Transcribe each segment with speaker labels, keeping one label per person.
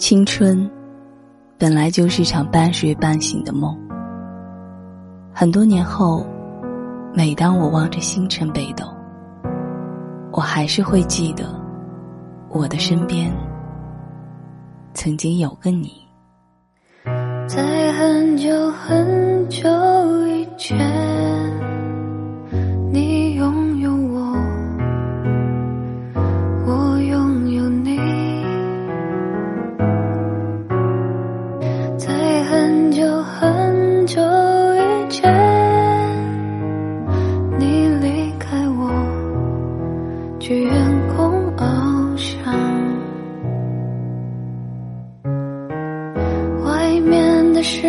Speaker 1: 青春，本来就是场半睡半醒的梦。很多年后，每当我望着星辰北斗，我还是会记得，我的身边曾经有个你。
Speaker 2: 在很久很久以前。去远空翱翔，外面的世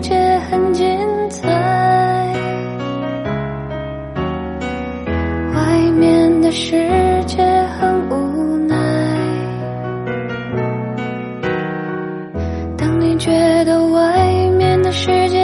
Speaker 2: 界很精彩，外面的世界很无奈。当你觉得外面的世界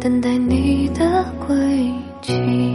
Speaker 2: 等待你的归期。